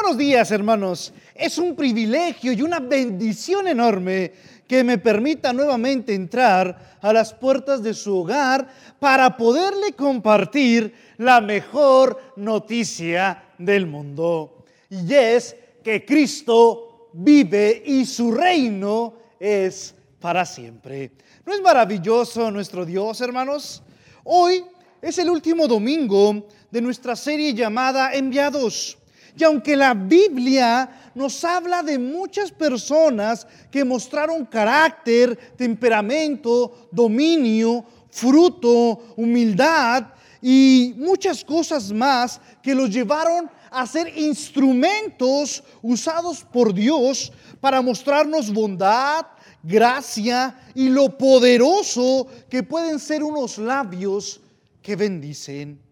Buenos días, hermanos. Es un privilegio y una bendición enorme que me permita nuevamente entrar a las puertas de su hogar para poderle compartir la mejor noticia del mundo. Y es que Cristo vive y su reino es para siempre. ¿No es maravilloso nuestro Dios, hermanos? Hoy es el último domingo de nuestra serie llamada Enviados. Y aunque la Biblia nos habla de muchas personas que mostraron carácter, temperamento, dominio, fruto, humildad y muchas cosas más que los llevaron a ser instrumentos usados por Dios para mostrarnos bondad, gracia y lo poderoso que pueden ser unos labios que bendicen.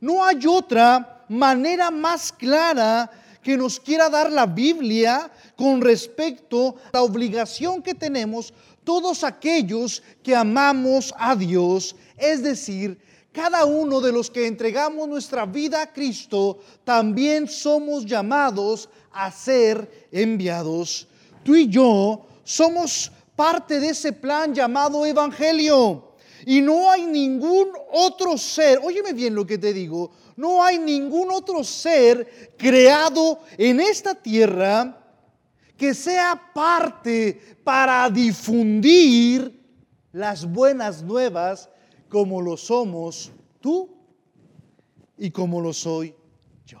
No hay otra manera más clara que nos quiera dar la Biblia con respecto a la obligación que tenemos todos aquellos que amamos a Dios, es decir, cada uno de los que entregamos nuestra vida a Cristo, también somos llamados a ser enviados. Tú y yo somos parte de ese plan llamado Evangelio. Y no hay ningún otro ser, óyeme bien lo que te digo, no hay ningún otro ser creado en esta tierra que sea parte para difundir las buenas nuevas como lo somos tú y como lo soy yo.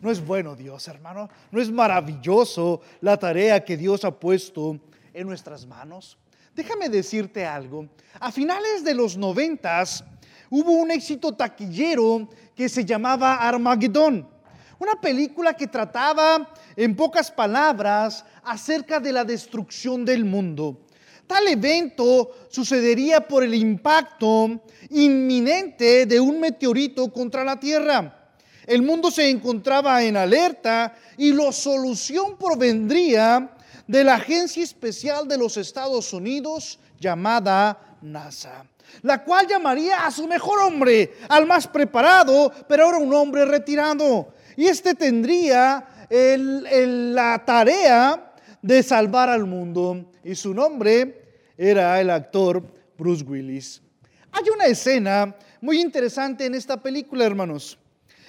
¿No es bueno Dios, hermano? ¿No es maravilloso la tarea que Dios ha puesto en nuestras manos? Déjame decirte algo. A finales de los noventas hubo un éxito taquillero que se llamaba Armagedón. Una película que trataba, en pocas palabras, acerca de la destrucción del mundo. Tal evento sucedería por el impacto inminente de un meteorito contra la Tierra. El mundo se encontraba en alerta y la solución provendría de la Agencia Especial de los Estados Unidos llamada NASA, la cual llamaría a su mejor hombre, al más preparado, pero ahora un hombre retirado. Y este tendría la tarea de salvar al mundo. Y su nombre era el actor Bruce Willis. Hay una escena muy interesante en esta película, hermanos,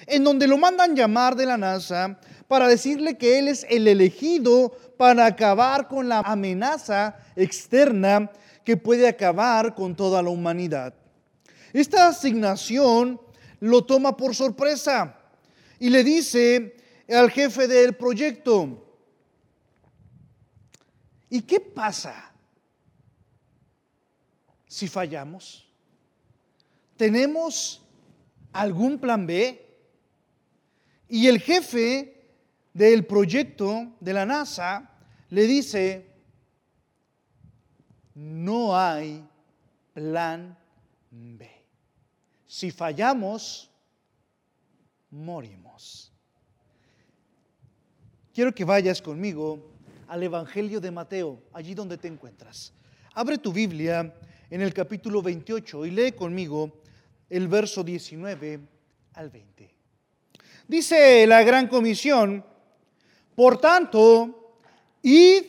en donde lo mandan llamar de la NASA para decirle que él es el elegido para acabar con la amenaza externa que puede acabar con toda la humanidad. Esta asignación lo toma por sorpresa y le dice al jefe del proyecto, ¿y qué pasa si fallamos? ¿Tenemos algún plan B? Y el jefe del proyecto de la NASA le dice, no hay plan B. Si fallamos, morimos. Quiero que vayas conmigo al Evangelio de Mateo, allí donde te encuentras. Abre tu Biblia en el capítulo 28 y lee conmigo el verso 19 al 20. Dice la gran comisión, por tanto, id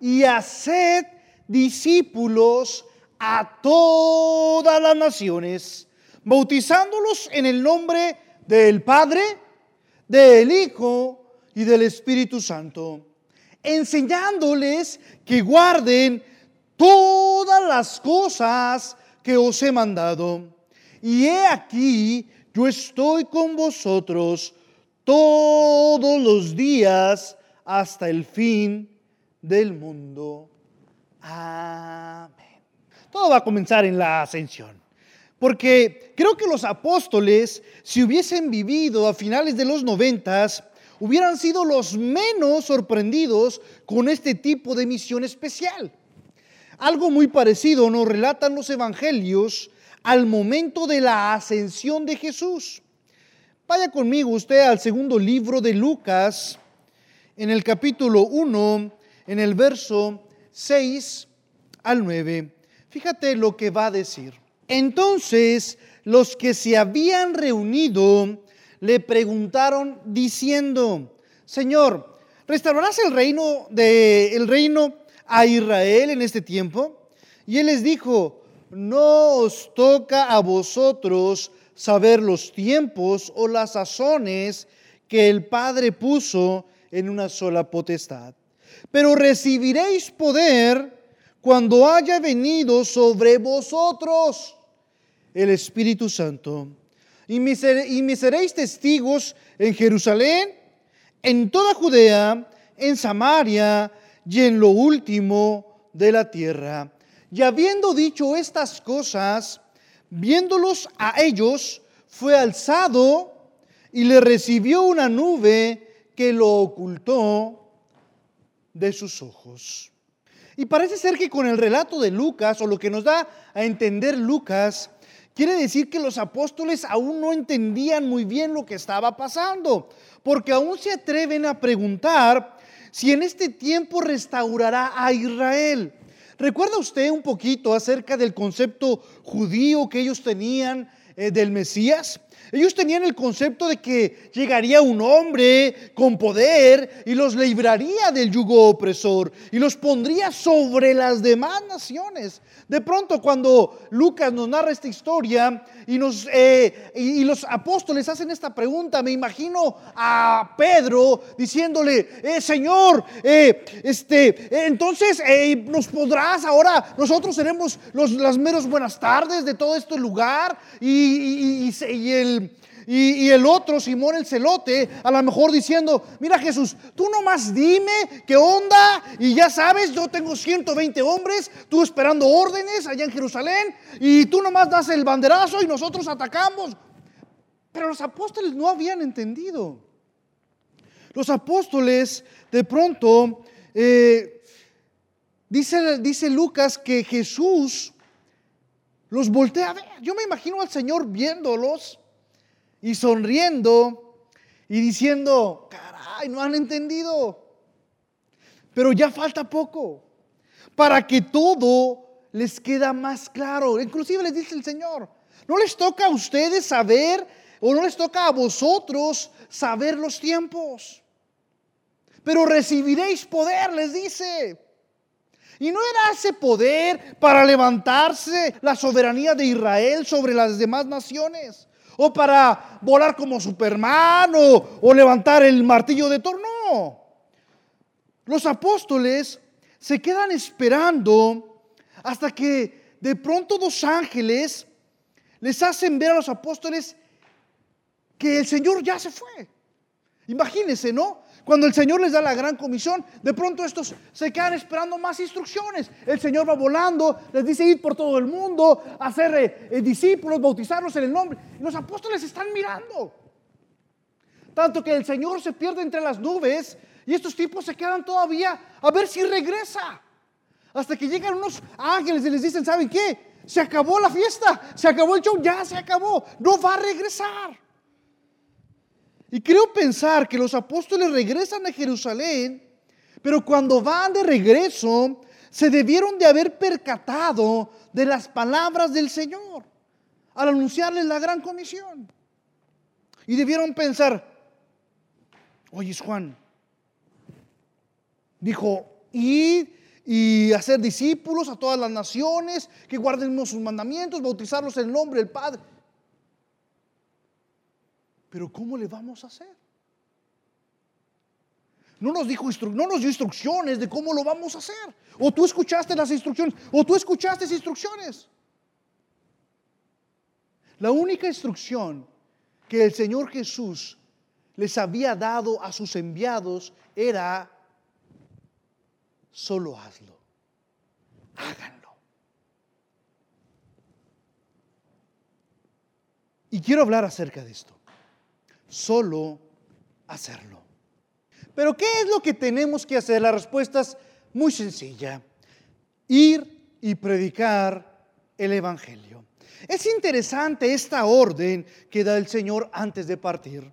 y haced discípulos a todas las naciones, bautizándolos en el nombre del Padre, del Hijo y del Espíritu Santo, enseñándoles que guarden todas las cosas que os he mandado. Y he aquí, yo estoy con vosotros todos los días hasta el fin del mundo. Amén. Todo va a comenzar en la ascensión. Porque creo que los apóstoles, si hubiesen vivido a finales de los noventas, hubieran sido los menos sorprendidos con este tipo de misión especial. Algo muy parecido nos relatan los evangelios al momento de la ascensión de Jesús. Vaya conmigo usted al segundo libro de Lucas, en el capítulo 1, en el verso 6 al 9. Fíjate lo que va a decir. Entonces los que se habían reunido le preguntaron diciendo, Señor, ¿restaurarás el reino de el reino a Israel en este tiempo? Y él les dijo, no os toca a vosotros saber los tiempos o las sazones que el Padre puso en una sola potestad. Pero recibiréis poder cuando haya venido sobre vosotros el Espíritu Santo. Y me, seréis testigos en Jerusalén, en toda Judea, en Samaria y en lo último de la tierra. Y habiendo dicho estas cosas, viéndolos a ellos, fue alzado y le recibió una nube que lo ocultó de sus ojos. Y parece ser que con el relato de Lucas, o lo que nos da a entender Lucas, quiere decir que los apóstoles aún no entendían muy bien lo que estaba pasando, porque aún se atreven a preguntar si en este tiempo restaurará a Israel. ¿Recuerda usted un poquito acerca del concepto judío que ellos tenían eh, del Mesías? Ellos tenían el concepto de que llegaría un hombre con poder y los libraría del yugo opresor y los pondría sobre las demás naciones. De pronto cuando Lucas nos narra esta historia y, eh, los apóstoles hacen esta pregunta, me imagino a Pedro diciéndole, eh, Señor, eh, este, entonces nos podrás ahora, nosotros seremos los, las meros buenas tardes de todo este lugar y el y, el otro, Simón el celote, a lo mejor diciendo, mira Jesús, tú nomás dime qué onda y ya sabes, yo tengo 120 hombres, tú esperando órdenes allá en Jerusalén y tú nomás das el banderazo y nosotros atacamos. Pero los apóstoles no habían entendido. Los apóstoles de pronto, eh, dice, dice Lucas que Jesús los voltea a ver. Yo me imagino al Señor viéndolos y sonriendo y diciendo, caray, no han entendido. Pero ya falta poco para que todo les queda más claro. Inclusive les dice el Señor, no les toca a ustedes saber o no les toca a vosotros saber los tiempos. Pero recibiréis poder, les dice. Y no era ese poder para levantarse la soberanía de Israel sobre las demás naciones o para volar como Superman o, levantar el martillo de Thor. No. Los apóstoles se quedan esperando hasta que de pronto dos ángeles les hacen ver a los apóstoles que el Señor ya se fue. Imagínense, ¿no? Cuando el Señor les da la gran comisión, de pronto estos se quedan esperando más instrucciones. El Señor va volando, les dice ir por todo el mundo, hacer eh, eh, discípulos, bautizarlos en el nombre. los apóstoles están mirando. Tanto que el Señor se pierde entre las nubes y estos tipos se quedan todavía a ver si regresa. Hasta que llegan unos ángeles y les dicen, ¿saben qué? Se acabó la fiesta, se acabó el show, ya se acabó, no va a regresar. Y creo pensar que los apóstoles regresan a Jerusalén, pero cuando van de regreso, se debieron de haber percatado de las palabras del Señor al anunciarles la gran comisión. Y debieron pensar, oye Juan, dijo, id y hacer discípulos a todas las naciones, que guarden sus mandamientos, bautizarlos en el nombre del Padre. Pero ¿cómo le vamos a hacer? No nos, dijo, no nos dio instrucciones de cómo lo vamos a hacer. O tú escuchaste las instrucciones, o tú escuchaste esas instrucciones. La única instrucción que el Señor Jesús les había dado a sus enviados era, solo hazlo, háganlo. Y quiero hablar acerca de esto solo hacerlo. Pero ¿qué es lo que tenemos que hacer? La respuesta es muy sencilla. Ir y predicar el Evangelio. Es interesante esta orden que da el Señor antes de partir.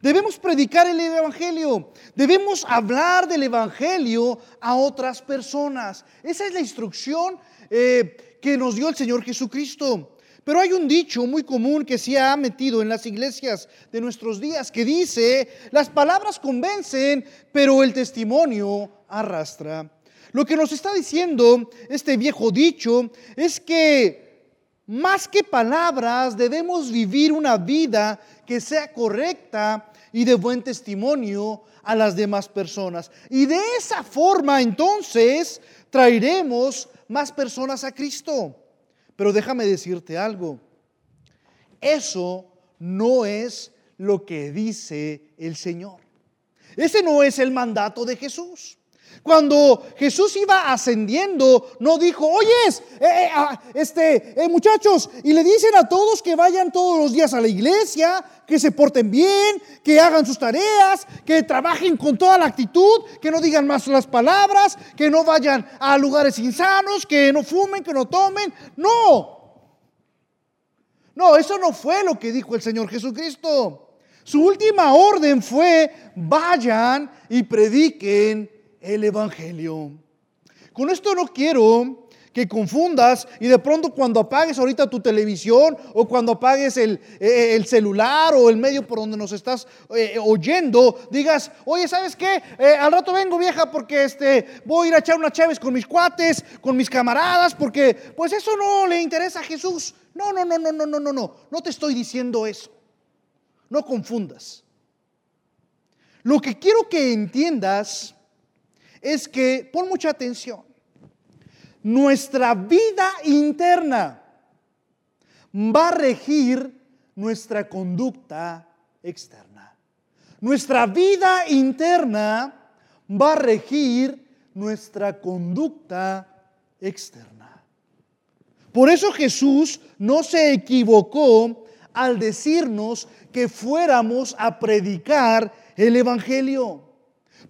Debemos predicar el Evangelio. Debemos hablar del Evangelio a otras personas. Esa es la instrucción eh, que nos dio el Señor Jesucristo. Pero hay un dicho muy común que se ha metido en las iglesias de nuestros días que dice, las palabras convencen, pero el testimonio arrastra. Lo que nos está diciendo este viejo dicho es que más que palabras debemos vivir una vida que sea correcta y de buen testimonio a las demás personas. Y de esa forma entonces traeremos más personas a Cristo. Pero déjame decirte algo. Eso no es lo que dice el Señor. Ese no es el mandato de Jesús. Cuando Jesús iba ascendiendo, no dijo, oyes, eh, eh, ah, este, eh, muchachos, y le dicen a todos que vayan todos los días a la iglesia, que se porten bien, que hagan sus tareas, que trabajen con toda la actitud, que no digan más las palabras, que no vayan a lugares insanos, que no fumen, que no tomen. No. No, eso no fue lo que dijo el Señor Jesucristo. Su última orden fue, vayan y prediquen el Evangelio. Con esto no quiero que confundas y de pronto cuando apagues ahorita tu televisión o cuando apagues el, eh, el celular o el medio por donde nos estás eh, oyendo, digas, oye, ¿sabes qué? Eh, al rato vengo vieja porque este, voy a ir a echar unas chaves con mis cuates, con mis camaradas, porque pues eso no le interesa a Jesús. No, no, no, no, no, no, no, no, no te estoy diciendo eso. No confundas. Lo que quiero que entiendas es que, pon mucha atención, nuestra vida interna va a regir nuestra conducta externa. Nuestra vida interna va a regir nuestra conducta externa. Por eso Jesús no se equivocó al decirnos que fuéramos a predicar el Evangelio.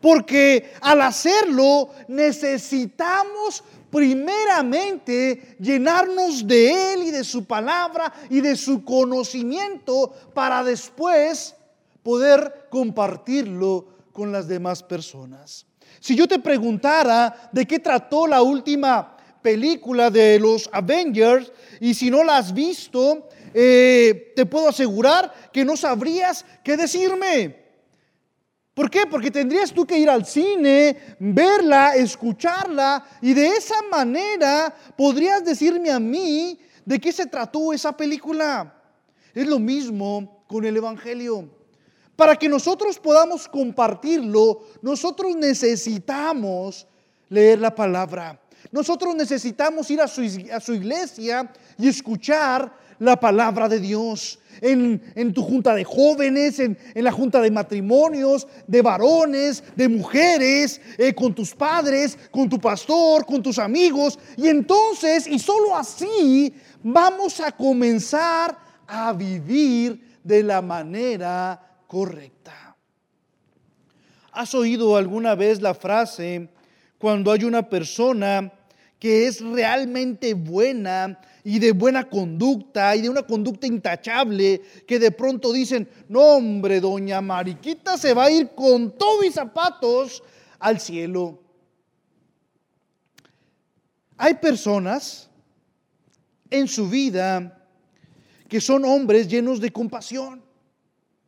Porque al hacerlo necesitamos primeramente llenarnos de Él y de su palabra y de su conocimiento para después poder compartirlo con las demás personas. Si yo te preguntara de qué trató la última película de los Avengers y si no la has visto, eh, te puedo asegurar que no sabrías qué decirme. ¿Por qué? Porque tendrías tú que ir al cine, verla, escucharla y de esa manera podrías decirme a mí de qué se trató esa película. Es lo mismo con el Evangelio. Para que nosotros podamos compartirlo, nosotros necesitamos leer la palabra. Nosotros necesitamos ir a su, a su iglesia y escuchar la palabra de Dios en, tu junta de jóvenes, en, la junta de matrimonios, de varones, de mujeres, eh, con tus padres, con tu pastor, con tus amigos. Y entonces, y solo así, vamos a comenzar a vivir de la manera correcta. ¿Has oído alguna vez la frase cuando hay una persona que es realmente buena y de buena conducta y de una conducta intachable que de pronto dicen, no hombre, doña Mariquita se va a ir con todos mis zapatos al cielo. Hay personas en su vida que son hombres llenos de compasión,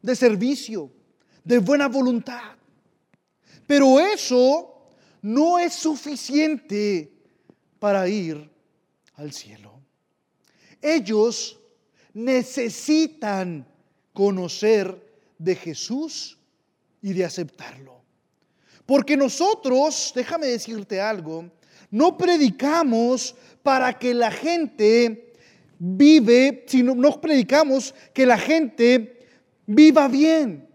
de servicio, de buena voluntad. Pero eso no es suficiente para ir al cielo. Ellos necesitan conocer de Jesús y de aceptarlo. Porque nosotros, déjame decirte algo, no predicamos para que la gente vive, sino no predicamos que la gente viva bien.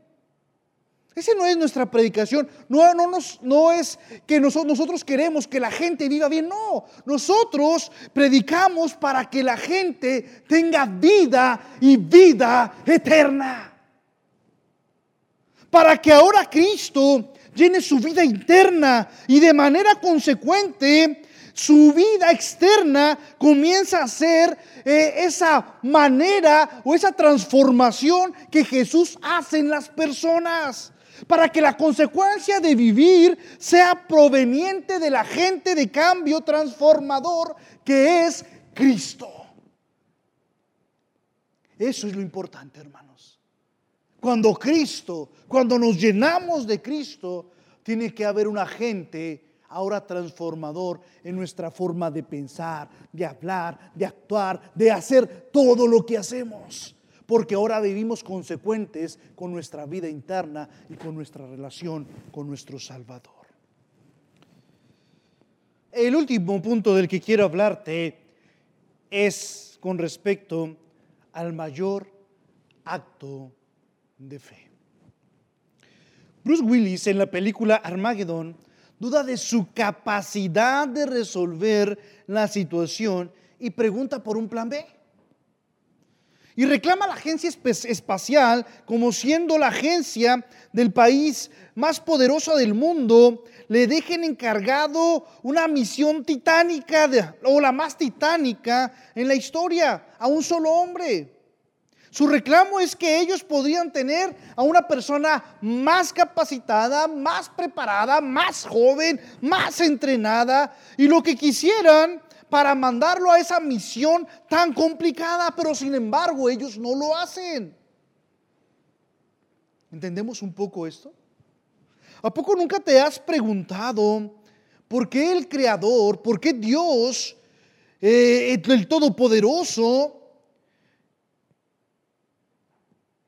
Esa no es nuestra predicación. No, no, no es que nosotros queremos que la gente viva bien. No, nosotros predicamos para que la gente tenga vida y vida eterna. Para que ahora Cristo llene su vida interna y de manera consecuente su vida externa comienza a ser eh, esa manera o esa transformación que Jesús hace en las personas para que la consecuencia de vivir sea proveniente del agente de cambio transformador que es Cristo. Eso es lo importante, hermanos. Cuando Cristo, cuando nos llenamos de Cristo, tiene que haber un agente ahora transformador en nuestra forma de pensar, de hablar, de actuar, de hacer todo lo que hacemos. Porque ahora vivimos consecuentes con nuestra vida interna y con nuestra relación con nuestro Salvador. El último punto del que quiero hablarte es con respecto al mayor acto de fe. Bruce Willis en la película Armageddon duda de su capacidad de resolver la situación y pregunta por un plan B. Y reclama a la agencia espacial como siendo la agencia del país más poderosa del mundo, le dejen encargado una misión titánica o la más titánica en la historia a un solo hombre. Su reclamo es que ellos podrían tener a una persona más capacitada, más preparada, más joven, más entrenada y lo que quisieran para mandarlo a esa misión tan complicada, pero sin embargo ellos no lo hacen. ¿Entendemos un poco esto? ¿A poco nunca te has preguntado por qué el Creador, por qué Dios, eh, el Todopoderoso,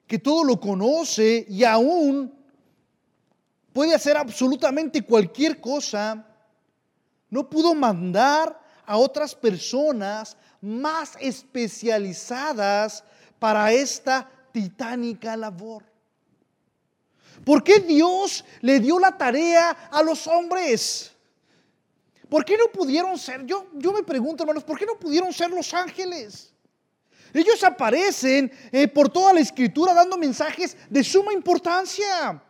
que todo lo conoce y aún puede hacer absolutamente cualquier cosa, no pudo mandar a otras personas más especializadas para esta titánica labor. ¿Por qué Dios le dio la tarea a los hombres? ¿Por qué no pudieron ser? Yo, yo me pregunto, hermanos, ¿por qué no pudieron ser los ángeles? Ellos aparecen eh, por toda la escritura dando mensajes de suma importancia.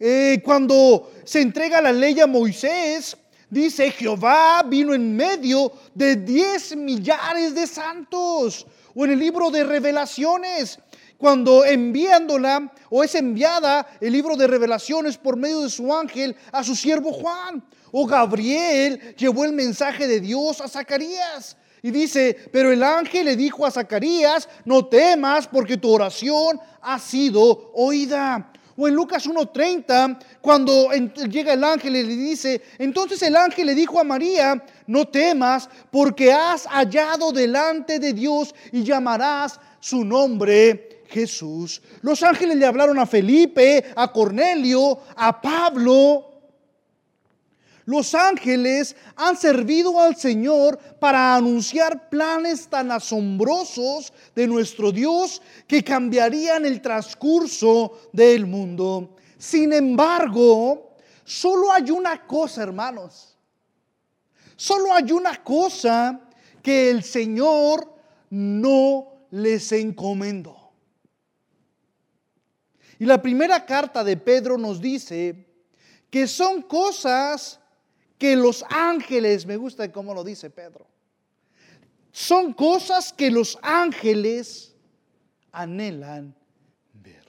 Eh, cuando se entrega la ley a Moisés, dice, Jehová vino en medio de 10 millares de santos. O en el libro de revelaciones, cuando enviándola o es enviada el libro de revelaciones por medio de su ángel a su siervo Juan. O Gabriel llevó el mensaje de Dios a Zacarías. Y dice, pero el ángel le dijo a Zacarías, no temas porque tu oración ha sido oída. O en Lucas 1.30, cuando llega el ángel y le dice, entonces el ángel le dijo a María, no temas porque has hallado delante de Dios y llamarás su nombre Jesús. Los ángeles le hablaron a Felipe, a Cornelio, a Pablo, los ángeles han servido al Señor para anunciar planes tan asombrosos de nuestro Dios que cambiarían el transcurso del mundo. Sin embargo, solo hay una cosa, hermanos. Solo hay una cosa que el Señor no les encomendó. Y la primera carta de Pedro nos dice que son cosas que los ángeles, me gusta cómo lo dice Pedro, son cosas que los ángeles anhelan ver.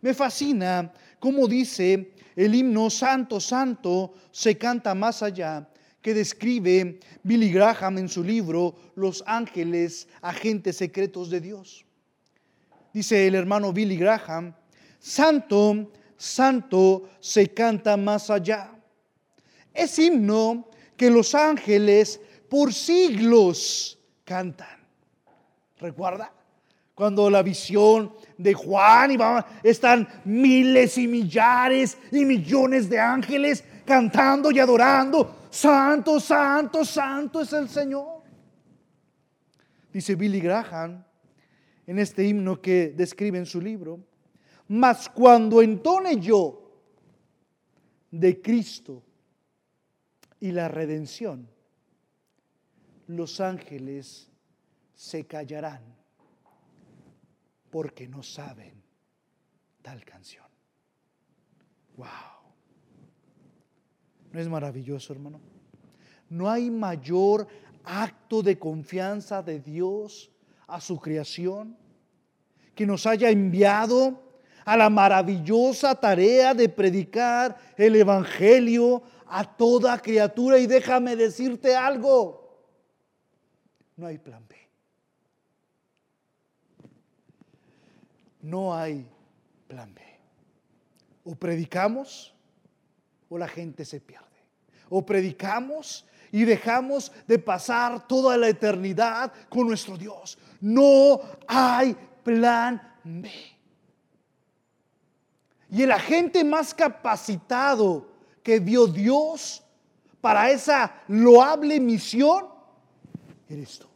Me fascina cómo dice el himno Santo, Santo se canta más allá, que describe Billy Graham en su libro Los ángeles, agentes secretos de Dios. Dice el hermano Billy Graham, Santo, Santo se canta más allá es himno que los ángeles por siglos cantan. ¿Recuerda? Cuando la visión de Juan y están miles y millares y millones de ángeles cantando y adorando. Santo, santo, santo es el Señor. Dice Billy Graham en este himno que describe en su libro. Mas cuando entone yo de Cristo y la redención, los ángeles se callarán porque no saben tal canción. Wow. ¿No es maravilloso, hermano? No hay mayor acto de confianza de Dios a su creación que nos haya enviado a la maravillosa tarea de predicar el Evangelio a toda criatura. Y déjame decirte algo, no hay plan B. no hay plan B. O predicamos o la gente se pierde. O predicamos y dejamos de pasar toda la eternidad con nuestro Dios. No hay plan B. Y el agente más capacitado que vio Dios para esa loable misión, eres tú.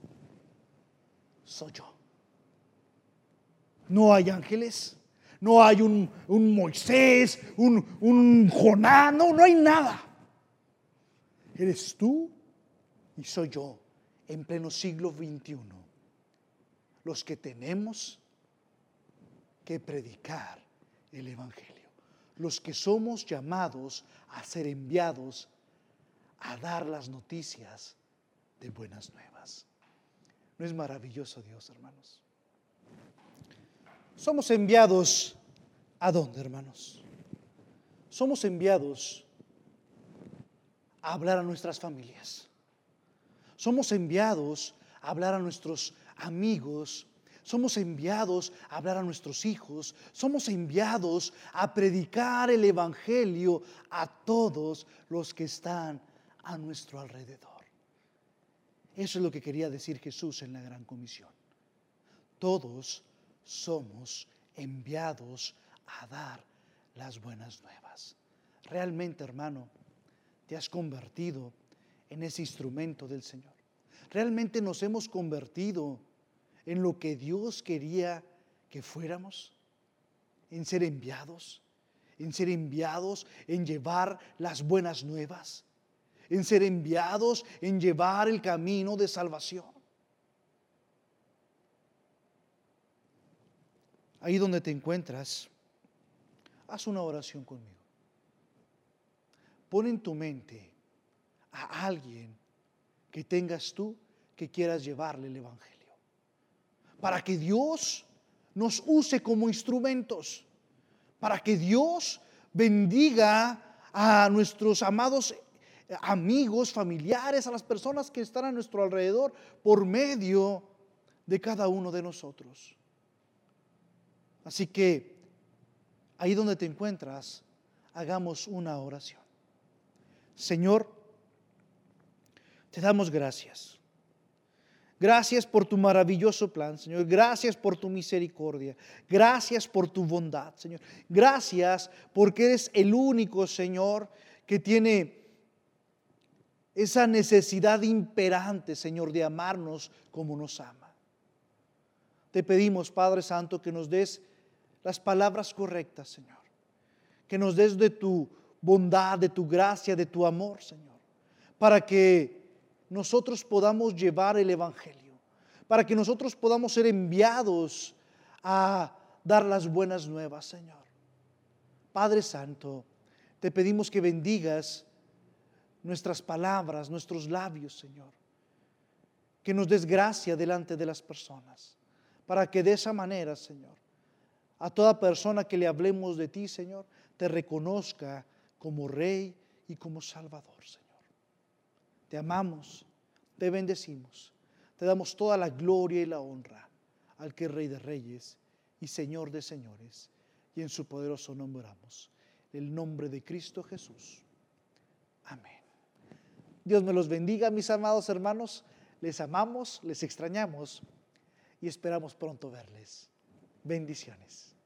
Soy yo. No hay ángeles, no hay un, Moisés, un, un Jonás, no, no hay nada. Eres tú y soy yo en pleno siglo XXI los que tenemos que predicar el Evangelio, los que somos llamados a ser enviados a dar las noticias de buenas nuevas. ¿No es maravilloso Dios, hermanos? Somos enviados a dónde, hermanos? Somos enviados a hablar a nuestras familias. Somos enviados a hablar a nuestros amigos. Somos enviados a hablar a nuestros hijos. Somos enviados a predicar el Evangelio a todos los que están a nuestro alrededor. Eso es lo que quería decir Jesús en la gran comisión. Todos somos enviados a dar las buenas nuevas. Realmente, hermano, te has convertido en ese instrumento del Señor. Realmente nos hemos convertido en lo que Dios quería que fuéramos, en ser enviados, en ser enviados, en llevar las buenas nuevas en ser enviados, en llevar el camino de salvación. Ahí donde te encuentras, haz una oración conmigo. Pon en tu mente a alguien que tengas tú que quieras llevarle el Evangelio. Para que Dios nos use como instrumentos. Para que Dios bendiga a nuestros amados amigos, familiares, a las personas que están a nuestro alrededor por medio de cada uno de nosotros. Así que ahí donde te encuentras, hagamos una oración. Señor, te damos gracias. Gracias por tu maravilloso plan, Señor. Gracias por tu misericordia. Gracias por tu bondad, Señor. Gracias porque eres el único, Señor, que tiene esa necesidad imperante, Señor, de amarnos como nos ama. Te pedimos, Padre Santo, que nos des las palabras correctas, Señor. Que nos des de tu bondad, de tu gracia, de tu amor, Señor. Para que nosotros podamos llevar el Evangelio. Para que nosotros podamos ser enviados a dar las buenas nuevas, Señor. Padre Santo, te pedimos que bendigas nuestras palabras, nuestros labios, Señor. Que nos des gracia delante de las personas, para que de esa manera, Señor, a toda persona que le hablemos de ti, Señor, te reconozca como Rey y como Salvador, Señor. Te amamos, te bendecimos, te damos toda la gloria y la honra al que es Rey de Reyes y Señor de Señores, y en su poderoso nombre oramos. El nombre de Cristo Jesús. Amén. Dios me los bendiga, mis amados hermanos. Les amamos, les extrañamos y esperamos pronto verles. Bendiciones.